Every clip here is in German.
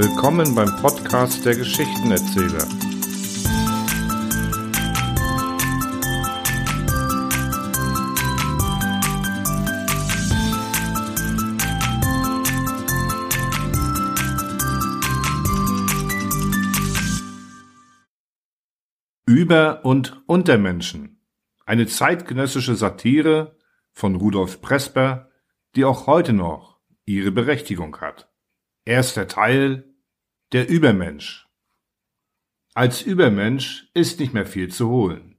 Willkommen beim Podcast der Geschichtenerzähler. Über- und Untermenschen. Eine zeitgenössische Satire von Rudolf Presper, die auch heute noch ihre Berechtigung hat. Erster Teil Der Übermensch. Als Übermensch ist nicht mehr viel zu holen.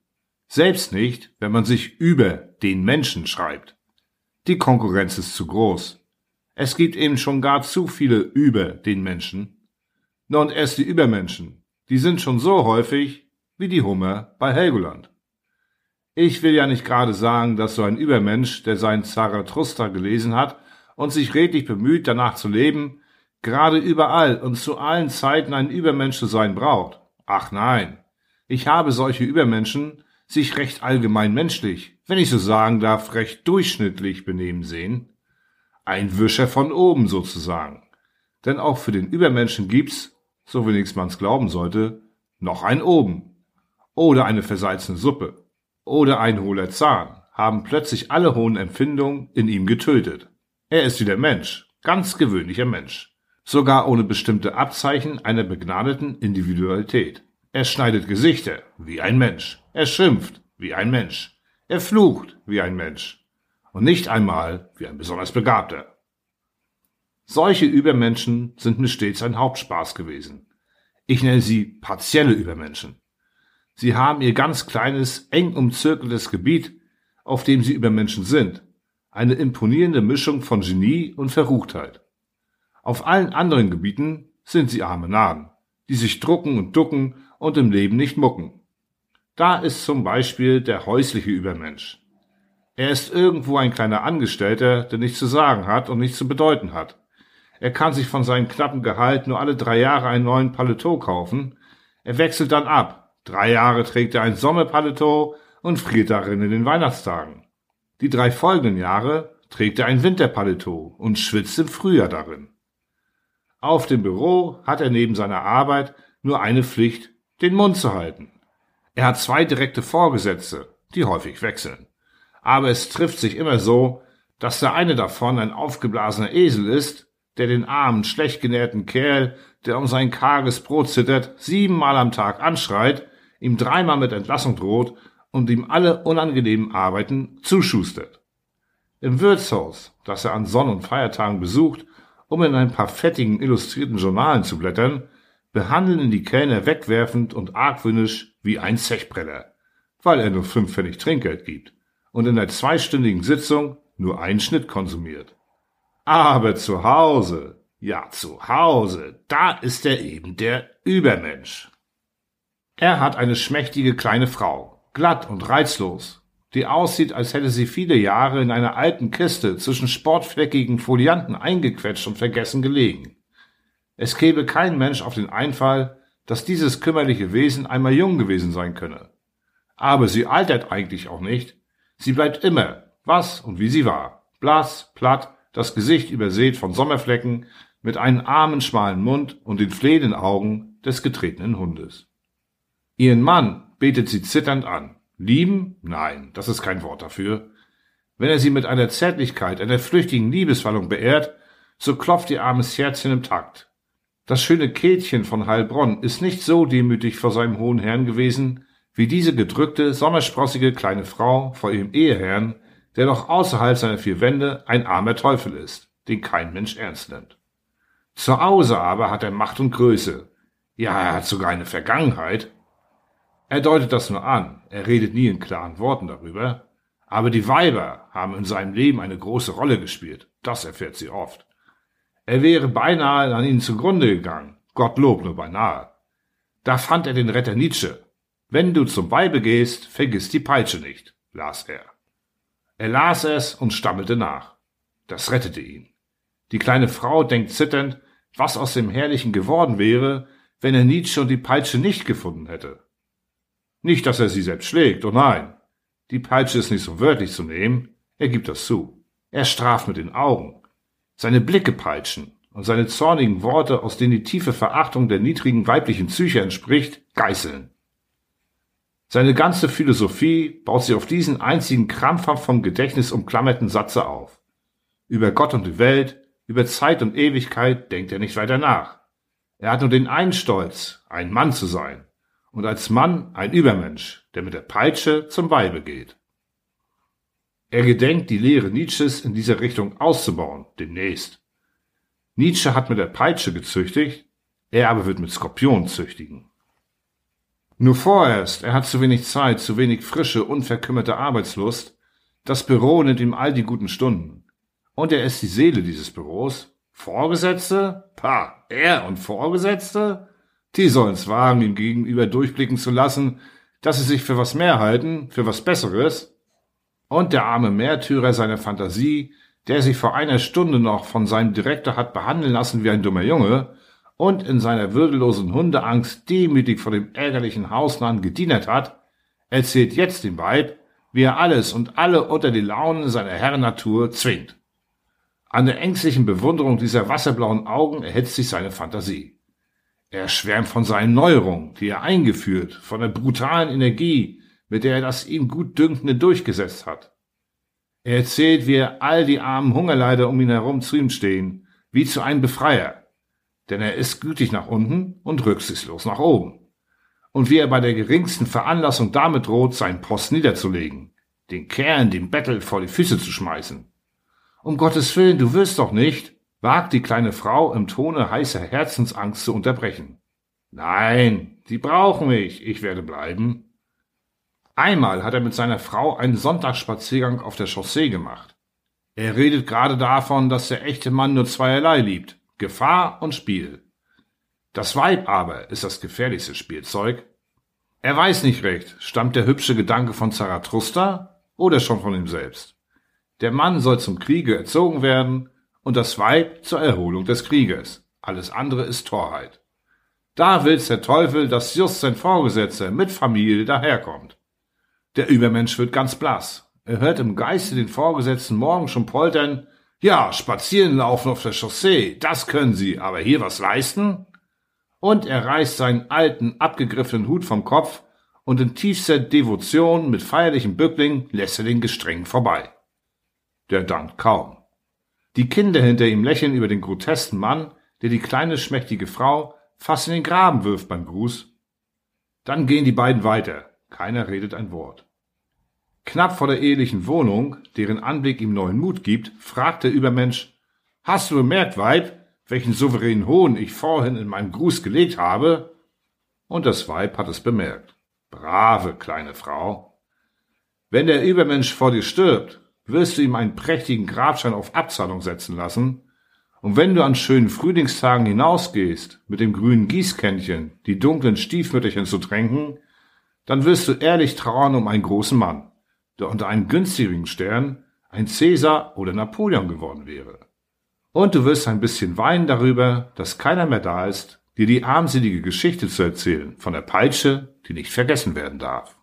Selbst nicht, wenn man sich über den Menschen schreibt. Die Konkurrenz ist zu groß. Es gibt eben schon gar zu viele über den Menschen. Na und erst die Übermenschen, die sind schon so häufig wie die Hummer bei Helgoland. Ich will ja nicht gerade sagen, dass so ein Übermensch, der seinen Zarathustra gelesen hat und sich redlich bemüht, danach zu leben, gerade überall und zu allen Zeiten ein Übermensch zu sein braucht. Ach nein, ich habe solche Übermenschen sich recht allgemein menschlich, wenn ich so sagen darf, recht durchschnittlich benehmen sehen. Ein Wischer von oben sozusagen. Denn auch für den Übermenschen gibt's, so wenigstens man's glauben sollte, noch ein oben. Oder eine versalzene Suppe. Oder ein hohler Zahn haben plötzlich alle hohen Empfindungen in ihm getötet. Er ist wieder Mensch, ganz gewöhnlicher Mensch sogar ohne bestimmte Abzeichen einer begnadeten Individualität. Er schneidet Gesichter wie ein Mensch. Er schimpft wie ein Mensch. Er flucht wie ein Mensch. Und nicht einmal wie ein besonders Begabter. Solche Übermenschen sind mir stets ein Hauptspaß gewesen. Ich nenne sie partielle Übermenschen. Sie haben ihr ganz kleines, eng umzirkeltes Gebiet, auf dem sie Übermenschen sind. Eine imponierende Mischung von Genie und Verruchtheit. Auf allen anderen Gebieten sind sie arme Naden, die sich drucken und ducken und im Leben nicht mucken. Da ist zum Beispiel der häusliche Übermensch. Er ist irgendwo ein kleiner Angestellter, der nichts zu sagen hat und nichts zu bedeuten hat. Er kann sich von seinem knappen Gehalt nur alle drei Jahre einen neuen Paletot kaufen. Er wechselt dann ab. Drei Jahre trägt er ein Sommerpaletot und friert darin in den Weihnachtstagen. Die drei folgenden Jahre trägt er ein Winterpaletot und schwitzt im Frühjahr darin. Auf dem Büro hat er neben seiner Arbeit nur eine Pflicht, den Mund zu halten. Er hat zwei direkte Vorgesetzte, die häufig wechseln. Aber es trifft sich immer so, dass der eine davon ein aufgeblasener Esel ist, der den armen, schlecht genährten Kerl, der um sein karges Brot zittert, siebenmal am Tag anschreit, ihm dreimal mit Entlassung droht und ihm alle unangenehmen Arbeiten zuschustert. Im Wirtshaus, das er an Sonn- und Feiertagen besucht, um in ein paar fettigen illustrierten Journalen zu blättern, behandeln ihn die Kellner wegwerfend und argwöhnisch wie ein Zechbrenner, weil er nur fünf Pfennig Trinkgeld gibt und in der zweistündigen Sitzung nur einen Schnitt konsumiert. Aber zu Hause, ja zu Hause, da ist er eben der Übermensch. Er hat eine schmächtige kleine Frau, glatt und reizlos, die aussieht, als hätte sie viele Jahre in einer alten Kiste zwischen sportfleckigen Folianten eingequetscht und vergessen gelegen. Es käme kein Mensch auf den Einfall, dass dieses kümmerliche Wesen einmal jung gewesen sein könne. Aber sie altert eigentlich auch nicht. Sie bleibt immer, was und wie sie war. Blass, platt, das Gesicht übersät von Sommerflecken, mit einem armen, schmalen Mund und den flehenden Augen des getretenen Hundes. Ihren Mann betet sie zitternd an. Lieben? Nein, das ist kein Wort dafür. Wenn er sie mit einer Zärtlichkeit, einer flüchtigen Liebeswallung beehrt, so klopft ihr armes Herzchen im Takt. Das schöne Käthchen von Heilbronn ist nicht so demütig vor seinem hohen Herrn gewesen, wie diese gedrückte, sommersprossige kleine Frau vor ihrem Eheherrn, der doch außerhalb seiner vier Wände ein armer Teufel ist, den kein Mensch ernst nimmt. Zu Hause aber hat er Macht und Größe. Ja, er hat sogar eine Vergangenheit, er deutet das nur an, er redet nie in klaren Worten darüber, aber die Weiber haben in seinem Leben eine große Rolle gespielt, das erfährt sie oft. Er wäre beinahe an ihnen zugrunde gegangen, Gottlob nur beinahe. Da fand er den Retter Nietzsche. Wenn du zum Weibe gehst, vergiss die Peitsche nicht, las er. Er las es und stammelte nach. Das rettete ihn. Die kleine Frau denkt zitternd, was aus dem Herrlichen geworden wäre, wenn er Nietzsche und die Peitsche nicht gefunden hätte. Nicht, dass er sie selbst schlägt, oh nein. Die Peitsche ist nicht so wörtlich zu nehmen, er gibt das zu. Er straft mit den Augen. Seine Blicke peitschen, und seine zornigen Worte, aus denen die tiefe Verachtung der niedrigen weiblichen Psyche entspricht, geißeln. Seine ganze Philosophie baut sich auf diesen einzigen krampfhaft vom Gedächtnis umklammerten Satze auf. Über Gott und die Welt, über Zeit und Ewigkeit denkt er nicht weiter nach. Er hat nur den einen Stolz, ein Mann zu sein und als Mann ein Übermensch, der mit der Peitsche zum Weibe geht. Er gedenkt, die Lehre Nietzsches in dieser Richtung auszubauen, demnächst. Nietzsche hat mit der Peitsche gezüchtigt, er aber wird mit Skorpionen züchtigen. Nur vorerst, er hat zu wenig Zeit, zu wenig frische, unverkümmerte Arbeitslust. Das Büro nimmt ihm all die guten Stunden. Und er ist die Seele dieses Büros. Vorgesetzte? Pah, er und Vorgesetzte? Die sollen's wagen, ihm gegenüber durchblicken zu lassen, dass sie sich für was mehr halten, für was Besseres. Und der arme Märtyrer seiner Fantasie, der sich vor einer Stunde noch von seinem Direktor hat behandeln lassen wie ein dummer Junge und in seiner würdelosen Hundeangst demütig vor dem ärgerlichen Hausmann gedient hat, erzählt jetzt dem Weib, wie er alles und alle unter die Launen seiner Herrennatur zwingt. An der ängstlichen Bewunderung dieser wasserblauen Augen erhitzt sich seine Fantasie. Er schwärmt von seinen Neuerungen, die er eingeführt, von der brutalen Energie, mit der er das ihm gut Dünkende durchgesetzt hat. Er erzählt, wie er all die armen Hungerleider um ihn herum zu ihm stehen, wie zu einem Befreier. Denn er ist gütig nach unten und rücksichtslos nach oben. Und wie er bei der geringsten Veranlassung damit droht, seinen Post niederzulegen, den Kerlen dem Bettel vor die Füße zu schmeißen. Um Gottes Willen, du wirst doch nicht, wagt die kleine Frau im Tone heißer Herzensangst zu unterbrechen. Nein, die brauchen mich, ich werde bleiben. Einmal hat er mit seiner Frau einen Sonntagsspaziergang auf der Chaussee gemacht. Er redet gerade davon, dass der echte Mann nur zweierlei liebt, Gefahr und Spiel. Das Weib aber ist das gefährlichste Spielzeug. Er weiß nicht recht, stammt der hübsche Gedanke von Zarathustra oder schon von ihm selbst. Der Mann soll zum Kriege erzogen werden, und das Weib zur Erholung des Krieges. Alles andere ist Torheit. Da will's der Teufel, dass just sein Vorgesetzter mit Familie daherkommt. Der Übermensch wird ganz blass. Er hört im Geiste den Vorgesetzten morgen schon poltern, ja, spazieren laufen auf der Chaussee, das können Sie, aber hier was leisten? Und er reißt seinen alten, abgegriffenen Hut vom Kopf und in tiefster Devotion mit feierlichem Bückling lässt er den Gestreng vorbei. Der dankt kaum. Die Kinder hinter ihm lächeln über den grotesken Mann, der die kleine schmächtige Frau fast in den Graben wirft beim Gruß. Dann gehen die beiden weiter. Keiner redet ein Wort. Knapp vor der ehelichen Wohnung, deren Anblick ihm neuen Mut gibt, fragt der Übermensch, Hast du bemerkt, Weib, welchen souveränen Hohn ich vorhin in meinem Gruß gelegt habe? Und das Weib hat es bemerkt. Brave kleine Frau. Wenn der Übermensch vor dir stirbt, wirst du ihm einen prächtigen Grabstein auf Abzahlung setzen lassen, und wenn du an schönen Frühlingstagen hinausgehst, mit dem grünen Gießkännchen die dunklen Stiefmütterchen zu tränken, dann wirst du ehrlich trauern um einen großen Mann, der unter einem günstigen Stern ein Cäsar oder Napoleon geworden wäre. Und du wirst ein bisschen weinen darüber, dass keiner mehr da ist, dir die armselige Geschichte zu erzählen von der Peitsche, die nicht vergessen werden darf.